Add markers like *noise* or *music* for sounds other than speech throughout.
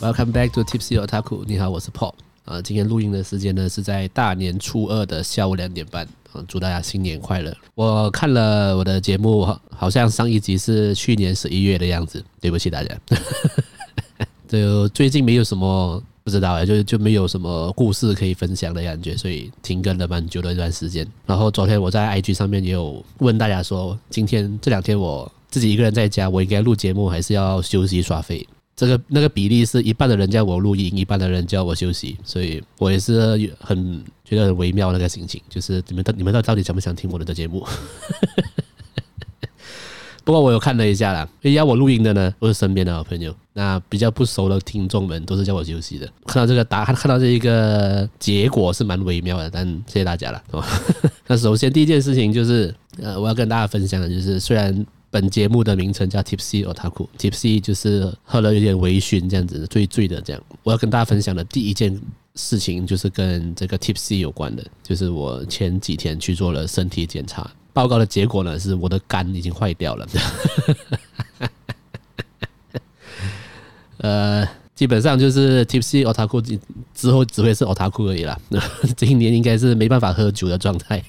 Welcome back to Tipsy Otaku。你好，我是 Paul。啊，今天录音的时间呢是在大年初二的下午两点半。啊，祝大家新年快乐！我看了我的节目，好像上一集是去年十一月的样子。对不起大家。*laughs* 就最近没有什么不知道哎，就就没有什么故事可以分享的感觉，所以停更了蛮久的一段时间。然后昨天我在 IG 上面也有问大家说，今天这两天我自己一个人在家，我应该录节目还是要休息耍废？这个那个比例是一半的人叫我录音，一半的人叫我休息，所以我也是很觉得很微妙那个心情，就是你们到你们到底想不想听我的节目？*laughs* 不过我有看了一下啦，要我录音的呢，都是身边的好朋友，那比较不熟的听众们都是叫我休息的。看到这个答，案看到这一个结果是蛮微妙的，但谢谢大家了。*laughs* 那首先第一件事情就是，呃，我要跟大家分享的就是，虽然。本节目的名称叫 Tipsy Otaku，Tipsy 就是喝了有点微醺这样子，醉醉的这样。我要跟大家分享的第一件事情就是跟这个 Tipsy 有关的，就是我前几天去做了身体检查，报告的结果呢是我的肝已经坏掉了。呃，基本上就是 Tipsy Otaku 之后只会是 Otaku 而已啦。*laughs* 今年应该是没办法喝酒的状态，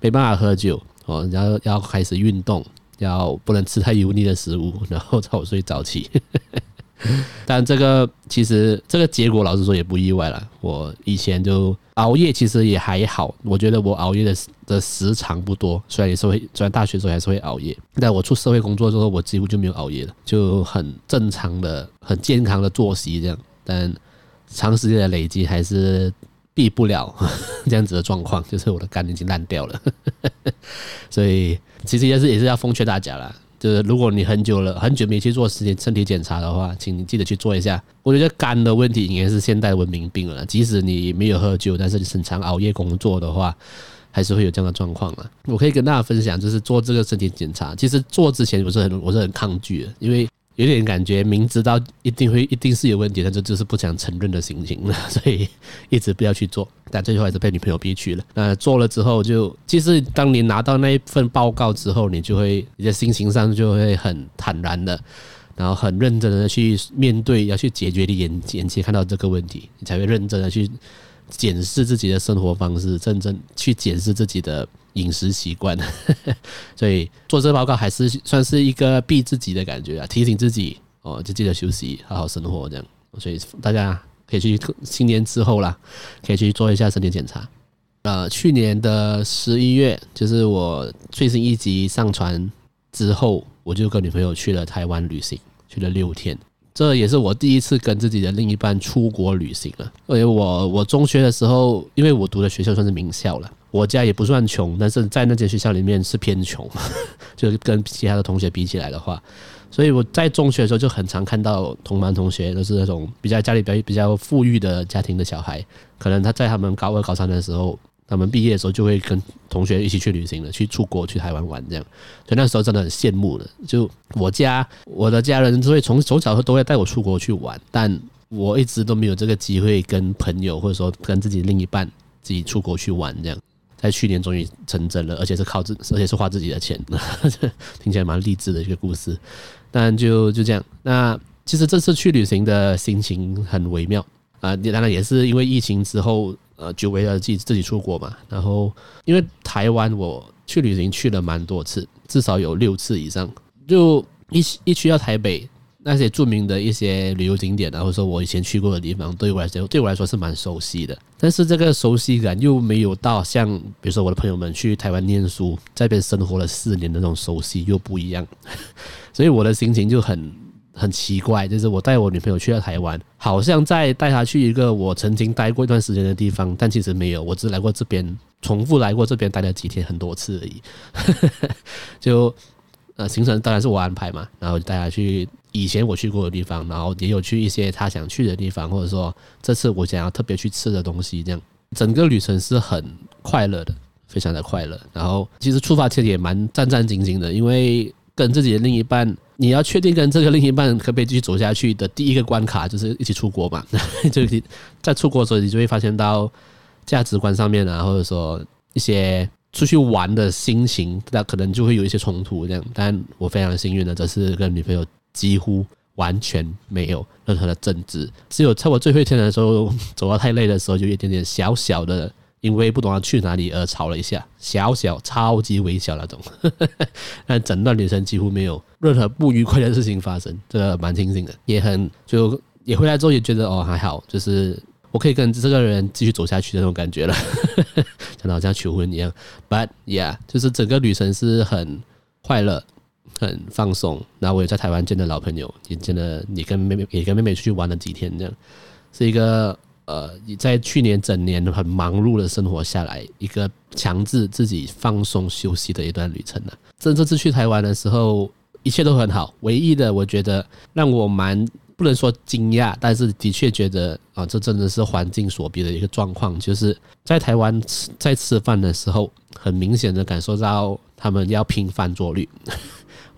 没办法喝酒哦，然后要开始运动。要不能吃太油腻的食物，*laughs* 然后早睡早起。*laughs* 但这个其实这个结果，老实说也不意外了。我以前就熬夜，其实也还好。我觉得我熬夜的的时长不多，虽然也是会，虽然大学时候还是会熬夜。但我出社会工作之后，我几乎就没有熬夜了，就很正常的、很健康的作息这样。但长时间的累积还是避不了 *laughs* 这样子的状况，就是我的肝已经烂掉了。*laughs* 所以。其实也是也是要奉劝大家啦，就是如果你很久了很久没去做身体身体检查的话，请你记得去做一下。我觉得肝的问题应该是现代文明病了，即使你没有喝酒，但是你很常熬夜工作的话，还是会有这样的状况啊。我可以跟大家分享，就是做这个身体检查，其实做之前我是很我是很抗拒的，因为。有点感觉，明知道一定会一定是有问题，但这就是不想承认的心情了，*laughs* 所以一直不要去做。但最后还是被女朋友逼去了。那做了之后，就其实当你拿到那一份报告之后，你就会你的心情上就会很坦然的，然后很认真的去面对，要去解决你眼眼前看到这个问题，你才会认真的去检视自己的生活方式，认真去检视自己的。饮食习惯，*laughs* 所以做这报告还是算是一个逼自己的感觉啊，提醒自己哦，就记得休息，好好生活这样。所以大家可以去新年之后啦，可以去做一下身体检查。呃，去年的十一月，就是我最新一集上传之后，我就跟女朋友去了台湾旅行，去了六天。这也是我第一次跟自己的另一半出国旅行了。因为我我中学的时候，因为我读的学校算是名校了。我家也不算穷，但是在那间学校里面是偏穷，*laughs* 就是跟其他的同学比起来的话，所以我在中学的时候就很常看到同班同学都是那种比较家里比较比较富裕的家庭的小孩，可能他在他们高二高三的时候，他们毕业的时候就会跟同学一起去旅行了，去出国去台湾玩这样，所以那时候真的很羡慕的。就我家我的家人都会从从小都会带我出国去玩，但我一直都没有这个机会跟朋友或者说跟自己另一半自己出国去玩这样。在去年终于成真了，而且是靠自，而且是花自己的钱，*laughs* 听起来蛮励志的一个故事。但就就这样，那其实这次去旅行的心情很微妙啊。当然也是因为疫情之后，呃，久违了自己自己出国嘛。然后因为台湾我去旅行去了蛮多次，至少有六次以上。就一一去到台北。那些著名的一些旅游景点，然后说我以前去过的地方，对我来说，对我来说是蛮熟悉的。但是这个熟悉感又没有到像，比如说我的朋友们去台湾念书，在这边生活了四年的那种熟悉又不一样。*laughs* 所以我的心情就很很奇怪，就是我带我女朋友去了台湾，好像在带她去一个我曾经待过一段时间的地方，但其实没有，我只来过这边，重复来过这边待了几天，很多次而已。*laughs* 就呃，行程当然是我安排嘛，然后就带她去。以前我去过的地方，然后也有去一些他想去的地方，或者说这次我想要特别去吃的东西，这样整个旅程是很快乐的，非常的快乐。然后其实出发前也蛮战战兢兢的，因为跟自己的另一半，你要确定跟这个另一半可不可以继续走下去的第一个关卡就是一起出国嘛。*laughs* 就在出国的时候，你就会发现到价值观上面啊，或者说一些出去玩的心情，那可能就会有一些冲突这样。但我非常幸运的，这次跟女朋友。几乎完全没有任何的争执，只有差不多最后一天的时候，走到太累的时候，就一点点小小的，因为不懂要去哪里而吵了一下，小小超级微小那种，*laughs* 但整段旅程几乎没有任何不愉快的事情发生，这个蛮庆幸的，也很就也回来之后也觉得哦还好，就是我可以跟这个人继续走下去的那种感觉了，*laughs* 讲得好像求婚一样，But yeah，就是整个旅程是很快乐。很放松，然后我也在台湾见了老朋友，也见了你跟妹妹，也跟妹妹出去玩了几天，这样是一个呃，在去年整年很忙碌的生活下来，一个强制自己放松休息的一段旅程呢。这这次去台湾的时候，一切都很好，唯一的我觉得让我蛮不能说惊讶，但是的确觉得啊，这真的是环境所逼的一个状况，就是在台湾吃在吃饭的时候，很明显的感受到他们要拼饭桌率。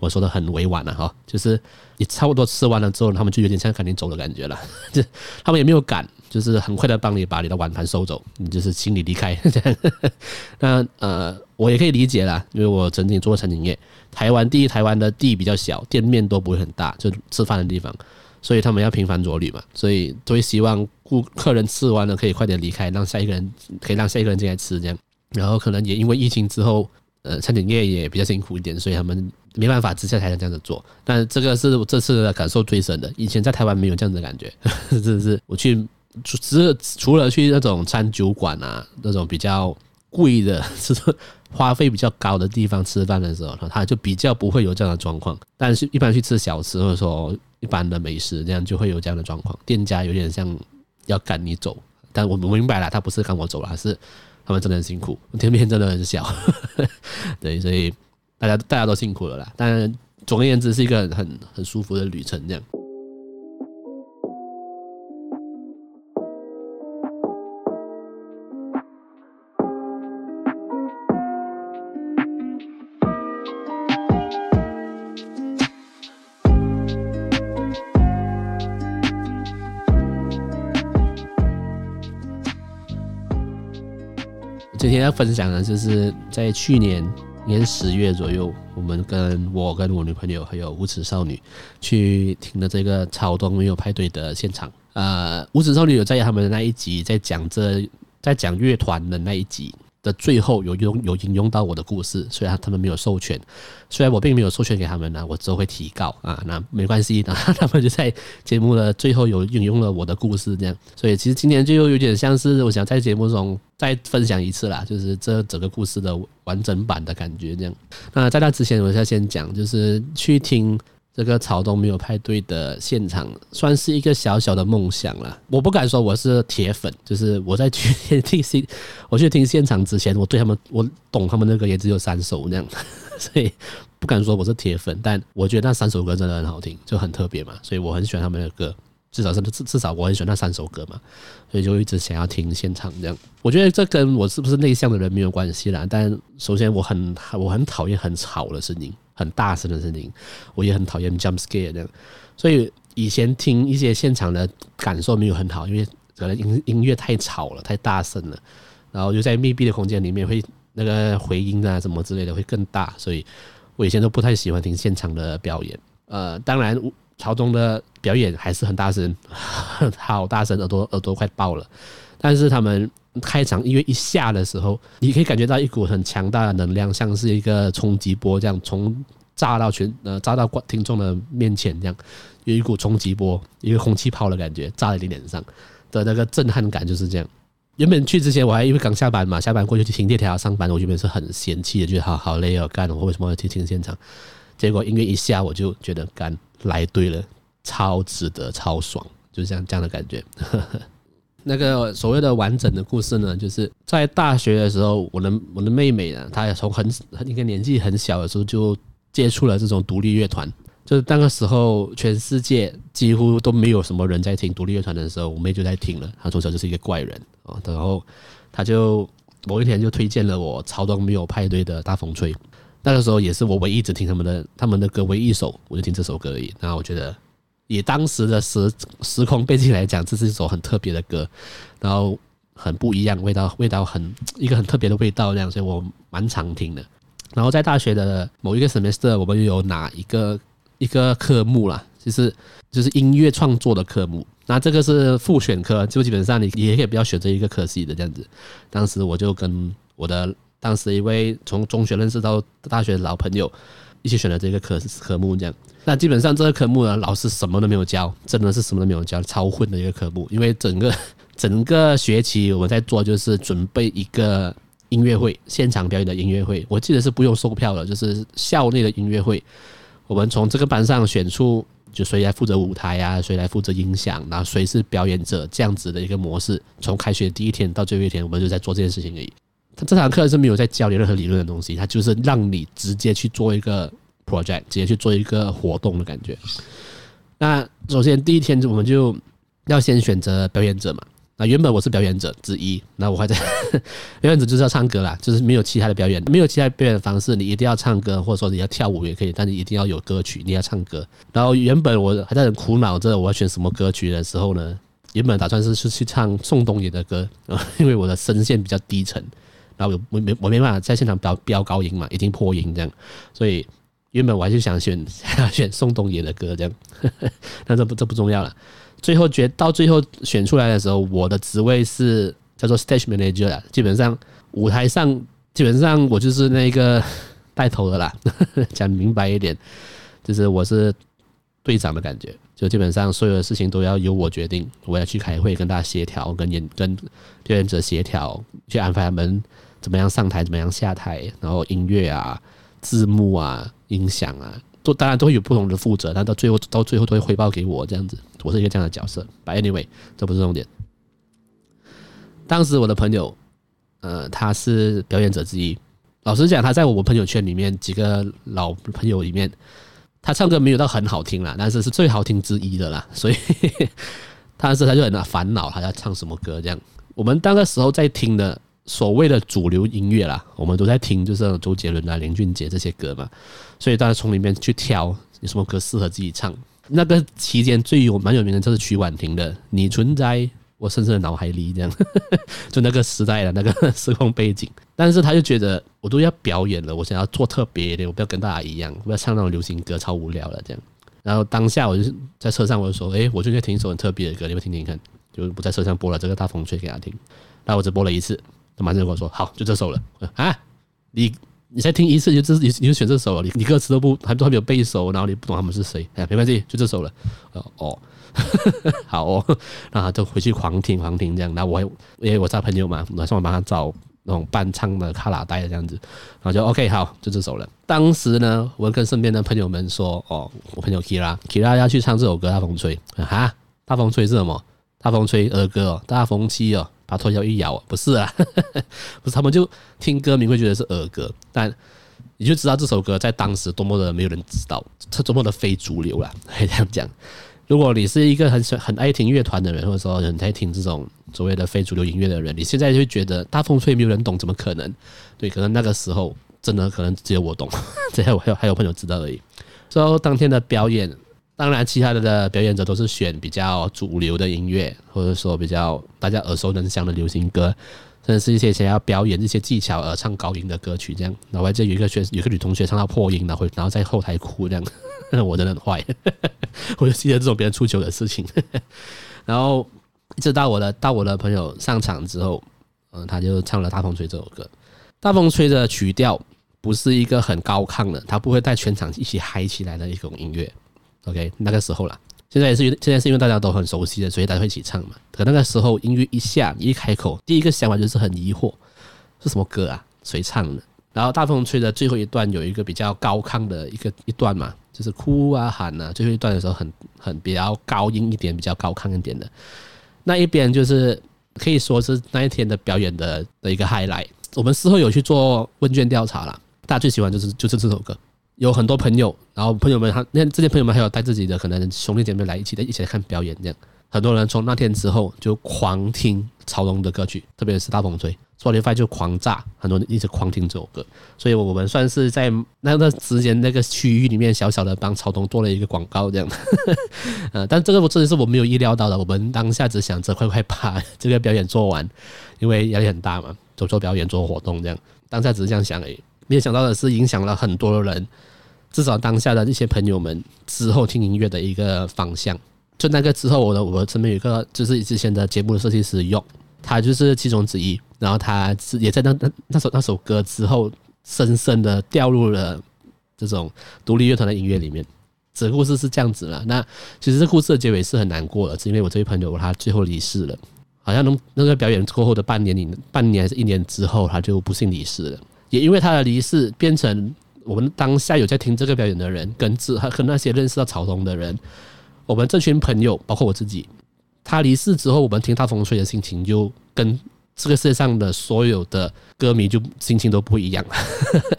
我说的很委婉了哈，就是你差不多吃完了之后，他们就有点像赶紧走的感觉了，*laughs* 就他们也没有赶，就是很快的帮你把你的碗盘收走，你就是请你离开这样。*laughs* 那呃，我也可以理解啦，因为我曾经做过餐饮业，台湾第一，台湾的地比较小，店面都不会很大，就吃饭的地方，所以他们要频繁着旅嘛，所以都会希望顾客人吃完了可以快点离开，让下一个人可以让下一个人进来吃这样。然后可能也因为疫情之后，呃，餐饮业也比较辛苦一点，所以他们。没办法之下才能这样子做，但这个是我这次的感受最深的。以前在台湾没有这样子的感觉，*laughs* 真的是我去除只除了去那种餐酒馆啊，那种比较贵的，是花费比较高的地方吃饭的时候，他就比较不会有这样的状况。但是，一般去吃小吃或者说一般的美食，这样就会有这样的状况。店家有点像要赶你走，但我明白了，他不是赶我走了，是他们真的很辛苦，*laughs* 店面真的很小，*laughs* 对，所以。大家大家都辛苦了啦，但总而言之是一个很很舒服的旅程，这样。今天要分享的就是在去年。年十月左右，我们跟我跟我女朋友还有无耻少女去听了这个超多没有派对的现场。呃，无耻少女有在他们的那一集在讲这在讲乐团的那一集。的最后有用有引用到我的故事，虽然他们没有授权，虽然我并没有授权给他们呢，我只会提告啊，那没关系，那他们就在节目的最后有引用了我的故事，这样，所以其实今天就有点像是我想在节目中再分享一次啦，就是这整个故事的完整版的感觉这样。那在那之前，我要先讲，就是去听。这个草东没有派对的现场，算是一个小小的梦想了。我不敢说我是铁粉，就是我在去 *laughs* 听现，我去听现场之前，我对他们，我懂他们的歌也只有三首那样，所以不敢说我是铁粉。但我觉得那三首歌真的很好听，就很特别嘛，所以我很喜欢他们的歌。至少是至至少我很喜欢那三首歌嘛，所以就一直想要听现场这样。我觉得这跟我是不是内向的人没有关系啦。但首先我很我很讨厌很吵的声音。很大声的声音，我也很讨厌 jump scare 这样，所以以前听一些现场的感受没有很好，因为可能音音乐太吵了，太大声了，然后就在密闭的空间里面会那个回音啊什么之类的会更大，所以我以前都不太喜欢听现场的表演。呃，当然草东的表演还是很大声，*laughs* 好大声，耳朵耳朵快爆了，但是他们。开场音乐一下的时候，你可以感觉到一股很强大的能量，像是一个冲击波这样，从炸到全呃炸到观听众的面前这样，有一股冲击波，一个空气炮的感觉，炸在你脸上的那个震撼感就是这样。原本去之前我还因为刚下班嘛，下班过去去听电条上班，我原本是很嫌弃的，觉得好好累哦，干我为什么要去听现场？结果音乐一下，我就觉得干来对了，超值得，超爽，就是这样这样的感觉。那个所谓的完整的故事呢，就是在大学的时候，我的我的妹妹呢，她也从很一个年纪很小的时候就接触了这种独立乐团。就是那个时候，全世界几乎都没有什么人在听独立乐团的时候，我妹就在听了。她从小就是一个怪人啊，然后她就某一天就推荐了我草东没有派对的大风吹。那个时候也是我唯一只听他们的他们的歌唯一一首，我就听这首歌而已。然后我觉得。以当时的时时空背景来讲，这是一首很特别的歌，然后很不一样，味道味道很一个很特别的味道，这样，所以我蛮常听的。然后在大学的某一个 semester，我们又有哪一个一个科目啦，其实就是音乐创作的科目。那这个是复选科，就基本上你也可以不要选择一个科系的这样子。当时我就跟我的当时一位从中学认识到大学的老朋友一起选了这个科科目这样。那基本上这个科目呢，老师什么都没有教，真的是什么都没有教，超混的一个科目。因为整个整个学期我们在做就是准备一个音乐会，现场表演的音乐会。我记得是不用售票的，就是校内的音乐会。我们从这个班上选出。就谁来负责舞台啊？谁来负责音响？然后谁是表演者？这样子的一个模式，从开学第一天到最后一天，我们就在做这件事情而已。这堂课是没有在教你任何理论的东西，他就是让你直接去做一个 project，直接去做一个活动的感觉。那首先第一天我们就要先选择表演者嘛。那原本我是表演者之一，那我还在 *laughs* 表演者就是要唱歌啦，就是没有其他的表演，没有其他表演的方式，你一定要唱歌，或者说你要跳舞也可以，但你一定要有歌曲，你要唱歌。然后原本我还在很苦恼着我要选什么歌曲的时候呢，原本打算是去唱宋冬野的歌，*laughs* 因为我的声线比较低沉，然后我没我没办法在现场飙飙高音嘛，已经破音这样，所以原本我还是想选选宋冬野的歌这样，*laughs* 但这不这不重要了。最后决到最后选出来的时候，我的职位是叫做 stage manager 啦。基本上舞台上，基本上我就是那个带头的啦。*laughs* 讲明白一点，就是我是队长的感觉。就基本上所有的事情都要由我决定。我要去开会，跟大家协调，跟演跟表演者协调，去安排他们怎么样上台，怎么样下台，然后音乐啊、字幕啊、音响啊。都当然都会有不同的负责，但到最后到最后都会汇报给我这样子，我是一个这样的角色。But anyway，这不是重点。当时我的朋友，呃，他是表演者之一。老实讲，他在我朋友圈里面几个老朋友里面，他唱歌没有到很好听啦，但是是最好听之一的啦。所以，*laughs* 当时他就很烦恼，他要唱什么歌这样。我们那个时候在听的。所谓的主流音乐啦，我们都在听，就是周杰伦啊、林俊杰这些歌嘛，所以大家从里面去挑有什么歌适合自己唱。那个期间最有蛮有名的就是曲婉婷的《你存在我深深的脑海里》这样，*laughs* 就那个时代的那个时空背景。但是他就觉得我都要表演了，我想要做特别的，我不要跟大家一样，不要唱那种流行歌，超无聊了这样。然后当下我就是在车上，我就说：“诶，我最近听一首很特别的歌，你们听听看。”就不在车上播了这个《大风吹》给他听，然后我只播了一次。他马上跟我说：“好，就这首了。”啊，你你才听一次就这你就选这首了，你你歌词都不还都还没有背熟，然后你不懂他们是谁？哎，没关系，就这首了。哦，*laughs* 好哦，然后就回去狂听狂听这样。那我因为我找朋友嘛，晚上我帮他找那种伴唱的卡拉带这样子，然后就 OK，好，就这首了。当时呢，我跟身边的朋友们说：“哦，我朋友 Kira，Kira 要去唱这首歌《大风吹》啊，大风吹是什么？大风吹儿歌哦，大风期哦。”把头摇一摇，不是啊，*laughs* 不是他们就听歌名会觉得是儿歌，但你就知道这首歌在当时多么的没有人知道，它多么的非主流了。可 *laughs* 以这样讲，如果你是一个很喜很爱听乐团的人，或者说很爱听这种所谓的非主流音乐的人，你现在就会觉得大风吹没有人懂，怎么可能？对，可能那个时候真的可能只有我懂，*laughs* 这还有还有还有朋友知道而已。之后当天的表演。当然，其他的的表演者都是选比较主流的音乐，或者说比较大家耳熟能详的流行歌，甚至是一些想要表演一些技巧而唱高音的歌曲。这样，然后我还记得有一个学，有个女同学唱到破音，然后然后在后台哭，这样，*laughs* 我真的很坏，我就记得这种别人出糗的事情。然后一直到我的到我的朋友上场之后，嗯，他就唱了《大风吹》这首歌。《大风吹》的曲调不是一个很高亢的，他不会带全场一起嗨起来的一种音乐。OK，那个时候啦，现在也是，现在是因为大家都很熟悉的，所以大家会一起唱嘛。可那个时候音乐一下，一开口，第一个想法就是很疑惑，是什么歌啊？谁唱的？然后大风吹的最后一段有一个比较高亢的一个一段嘛，就是哭啊喊啊，最后一段的时候很很比较高音一点，比较高亢一点的那一边，就是可以说是那一天的表演的的一个 highlight。我们事后有去做问卷调查啦，大家最喜欢就是就是这首歌。有很多朋友，然后朋友们他那这些朋友们还有带自己的可能兄弟姐妹来一起的，一起来看表演这样。很多人从那天之后就狂听曹龙的歌曲，特别是大风吹，Spotify 就狂炸，很多人一直狂听这首歌。所以我们算是在那个之间那个区域里面小小的帮曹龙做了一个广告这样。*laughs* 呃，但这个我真的是我没有意料到的。我们当下只想着快快把这个表演做完，因为压力很大嘛，做做表演做活动这样。当下只是这样想而已。没有想到的是，影响了很多人，至少当下的一些朋友们之后听音乐的一个方向。就那个之后，我的我身边有一个就是之前的节目的设计师用，他就是其中之一。然后他是也在那那那首那首歌之后，深深的掉入了这种独立乐团的音乐里面。这故事是这样子了。那其实这故事的结尾是很难过的，是因为我这位朋友他最后离世了，好像那那个表演过后的半年里，半年还是一年之后，他就不幸离世了。也因为他的离世，变成我们当下有在听这个表演的人，跟自和那些认识到草东的人。我们这群朋友，包括我自己，他离世之后，我们听大风吹的心情就跟这个世界上的所有的歌迷就心情都不一样。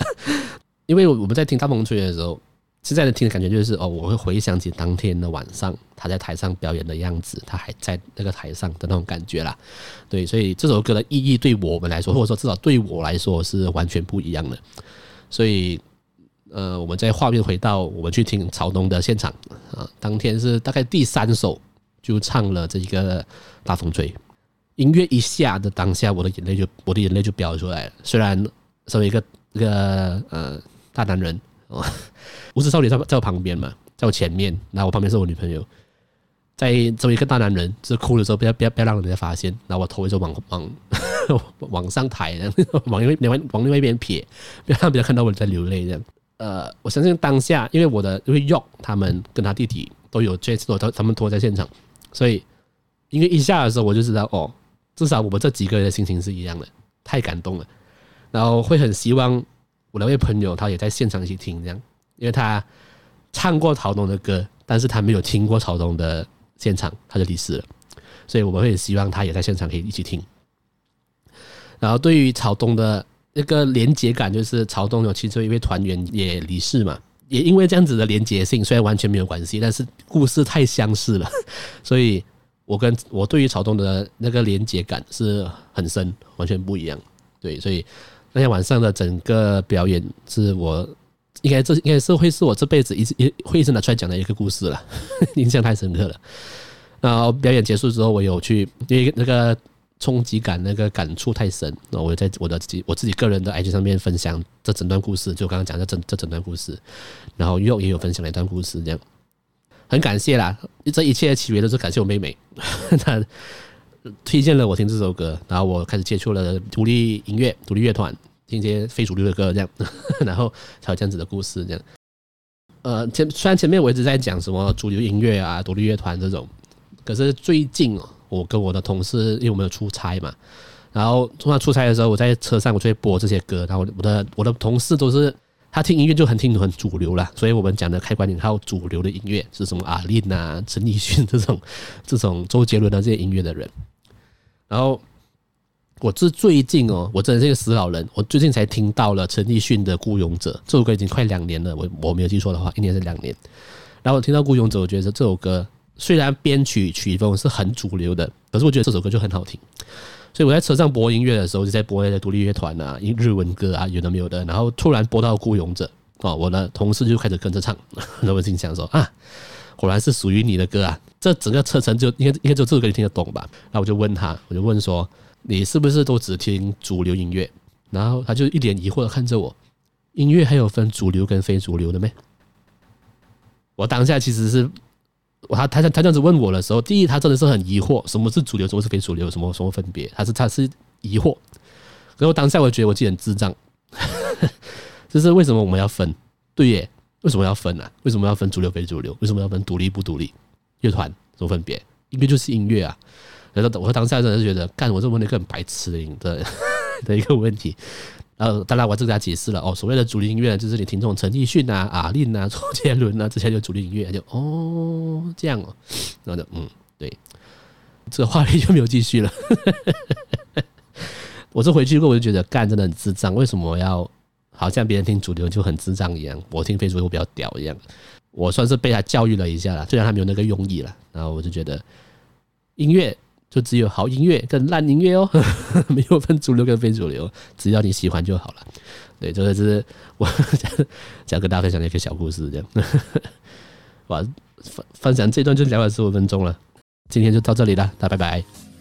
*laughs* 因为我们在听大风吹的时候，现在的听的感觉就是哦，我会回想起当天的晚上他在台上表演的样子，他还在那个台上的那种感觉啦。对，所以这首歌的意义对我们来说，或者说至少对我来说是完全不一样的。所以。呃，我们再画面回到我们去听曹东的现场啊，当天是大概第三首就唱了这一个大风吹，音乐一下的当下，我的眼泪就我的眼泪就飙出来了。虽然身为一个一个呃大男人哦，*laughs* 无知少女在在我旁边嘛，在我前面，然后我旁边是我女朋友，在作为一个大男人，就是哭的时候不要不要不要让人家发现，然后我头就往往 *laughs* 往上抬，*laughs* 往另外另外往另外一边撇，不要让别人看到我在流泪这样。呃，我相信当下，因为我的因为 York 他们跟他弟弟都有这次都他们拖在现场，所以因为一下的时候，我就知道哦，至少我们这几个人的心情是一样的，太感动了。然后会很希望我那位朋友他也在现场一起听这样，因为他唱过曹东的歌，但是他没有听过曹东的现场，他就离世了。所以我们会希望他也在现场可以一起听。然后对于曹东的。那个连结感就是曹东有其中一位团员也离世嘛，也因为这样子的连结性，虽然完全没有关系，但是故事太相似了，*laughs* 所以我跟我对于曹东的那个连结感是很深，完全不一样。对，所以那天晚上的整个表演是我应该这应该是会是我这辈子一直一会一直拿出来讲的一个故事了，*laughs* 印象太深刻了。然后表演结束之后，我有去因为那个。冲击感那个感触太深，那我在我的自己我自己个人的 IG 上面分享这整段故事，就刚刚讲的这这整段故事，然后又也有分享了一段故事，这样很感谢啦，这一切的起源都是感谢我妹妹，她 *laughs* 推荐了我听这首歌，然后我开始接触了独立音乐、独立乐团，听一些非主流的歌，这样，*laughs* 然后才有这样子的故事，这样。呃，前虽然前面我一直在讲什么主流音乐啊、独立乐团这种，可是最近。我跟我的同事，因为我们有出差嘛，然后通常出差的时候，我在车上我就会播这些歌。然后我的我的同事都是他听音乐就很听很主流了，所以我们讲的开关引号主流的音乐是什么？阿令啊、陈奕迅这种这种周杰伦的这些音乐的人。然后我是最近哦，我真的是一个死老人，我最近才听到了陈奕迅的《孤勇者》这首歌，已经快两年了。我我没有记错的话，一年是两年。然后我听到《孤勇者》，我觉得这首歌。虽然编曲曲风是很主流的，可是我觉得这首歌就很好听。所以我在车上播音乐的时候，就在播那些独立乐团啊、日文歌啊，有的没有的。然后突然播到《孤勇者》哦，我的同事就开始跟着唱。那我心想说啊，果然是属于你的歌啊！这整个车程就应该应该就这首歌你听得懂吧？然后我就问他，我就问说，你是不是都只听主流音乐？然后他就一脸疑惑的看着我，音乐还有分主流跟非主流的咩？我当下其实是。我他他他这样子问我的时候，第一，他真的是很疑惑，什么是主流，什么是非主流，什么什么分别？他是他是疑惑。然后当下我觉得我自己很智障，*laughs* 就是为什么我们要分？对耶，为什么要分呢、为什么要分主流非主流？为什么要分独立不独立？乐团怎么分别？音乐就是音乐啊。然后我当下真的是觉得，干我这问了一个很白痴的的 *laughs* 的一个问题。然后当然我这给他解释了哦，所谓的主流音乐就是你听这种陈奕迅啊、阿令啊、*laughs* 周杰伦啊这些就主流音乐，就哦这样哦，然后就嗯对，这个话题就没有继续了。*laughs* 我这回去过后我就觉得干真的很智障，为什么要好像别人听主流就很智障一样，我听非主流比较屌一样？我算是被他教育了一下了，虽然他没有那个用意了，然后我就觉得音乐。就只有好音乐跟烂音乐哦，*laughs* 没有分主流跟非主流，只要你喜欢就好了。对，这个是我想跟大家分享的一个小故事，这样。*laughs* 哇，分分享这段就聊了十五分钟了，今天就到这里了，大家拜拜。